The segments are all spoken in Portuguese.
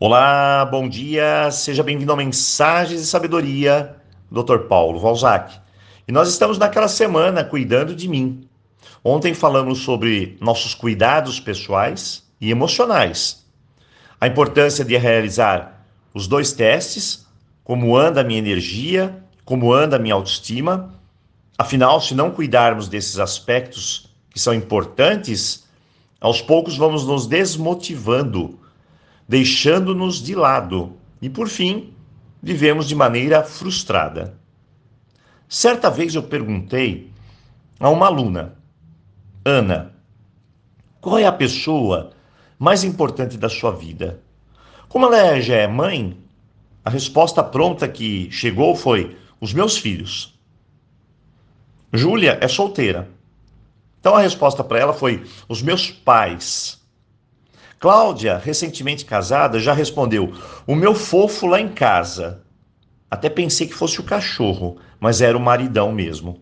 Olá, bom dia, seja bem-vindo a Mensagens de Sabedoria, Dr. Paulo Valzac. E nós estamos naquela semana cuidando de mim. Ontem falamos sobre nossos cuidados pessoais e emocionais. A importância de realizar os dois testes, como anda a minha energia, como anda a minha autoestima. Afinal, se não cuidarmos desses aspectos que são importantes, aos poucos vamos nos desmotivando deixando-nos de lado e, por fim, vivemos de maneira frustrada. Certa vez eu perguntei a uma aluna, Ana, qual é a pessoa mais importante da sua vida? Como ela já é mãe, a resposta pronta que chegou foi: os meus filhos. Júlia é solteira. Então a resposta para ela foi: os meus pais. Cláudia, recentemente casada, já respondeu: O meu fofo lá em casa. Até pensei que fosse o cachorro, mas era o maridão mesmo.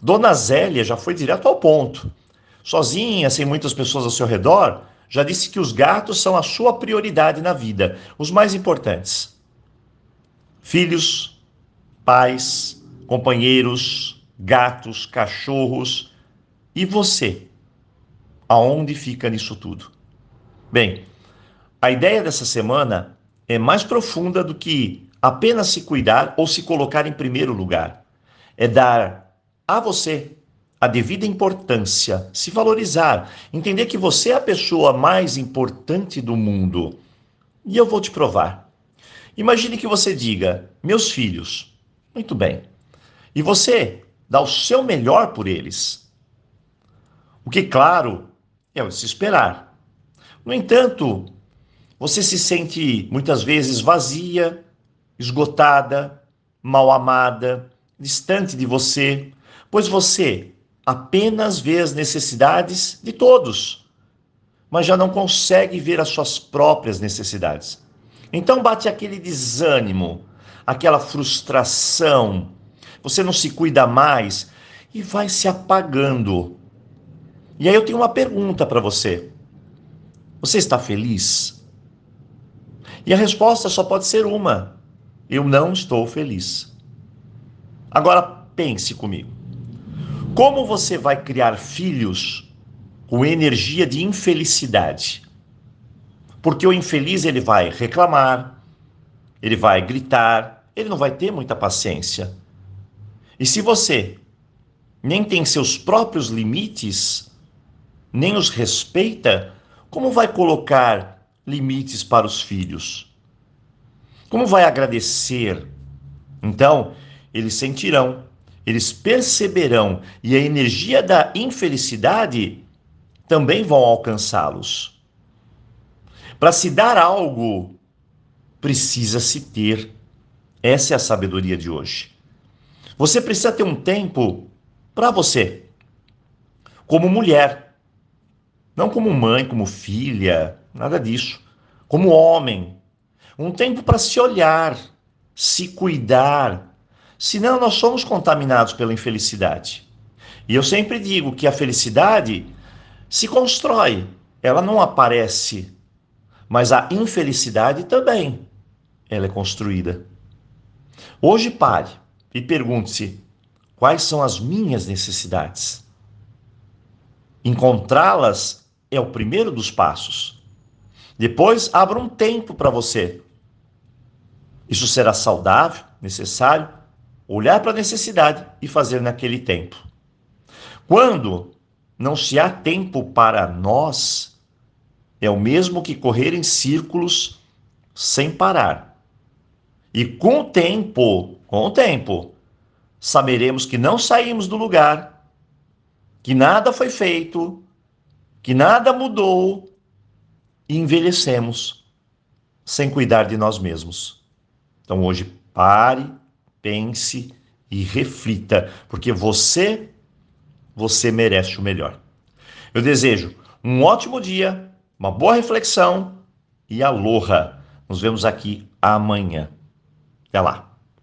Dona Zélia já foi direto ao ponto. Sozinha, sem muitas pessoas ao seu redor, já disse que os gatos são a sua prioridade na vida, os mais importantes. Filhos, pais, companheiros, gatos, cachorros. E você? Aonde fica nisso tudo? Bem, a ideia dessa semana é mais profunda do que apenas se cuidar ou se colocar em primeiro lugar. É dar a você a devida importância, se valorizar, entender que você é a pessoa mais importante do mundo. E eu vou te provar. Imagine que você diga: meus filhos. Muito bem. E você dá o seu melhor por eles. O que, claro, é o se esperar. No entanto, você se sente muitas vezes vazia, esgotada, mal amada, distante de você, pois você apenas vê as necessidades de todos, mas já não consegue ver as suas próprias necessidades. Então bate aquele desânimo, aquela frustração, você não se cuida mais e vai se apagando. E aí eu tenho uma pergunta para você. Você está feliz? E a resposta só pode ser uma: eu não estou feliz. Agora pense comigo. Como você vai criar filhos com energia de infelicidade? Porque o infeliz ele vai reclamar, ele vai gritar, ele não vai ter muita paciência. E se você nem tem seus próprios limites, nem os respeita, como vai colocar limites para os filhos? Como vai agradecer? Então, eles sentirão, eles perceberão e a energia da infelicidade também vão alcançá-los. Para se dar algo, precisa se ter. Essa é a sabedoria de hoje. Você precisa ter um tempo para você. Como mulher, não como mãe, como filha, nada disso. Como homem. Um tempo para se olhar, se cuidar. Senão nós somos contaminados pela infelicidade. E eu sempre digo que a felicidade se constrói, ela não aparece. Mas a infelicidade também, ela é construída. Hoje pare e pergunte-se: quais são as minhas necessidades? Encontrá-las é o primeiro dos passos. Depois, abra um tempo para você. Isso será saudável, necessário, olhar para a necessidade e fazer naquele tempo. Quando não se há tempo para nós, é o mesmo que correr em círculos sem parar. E com o tempo, com o tempo, saberemos que não saímos do lugar, que nada foi feito, que nada mudou e envelhecemos sem cuidar de nós mesmos. Então hoje pare, pense e reflita, porque você você merece o melhor. Eu desejo um ótimo dia, uma boa reflexão e aloha. Nos vemos aqui amanhã. Até lá.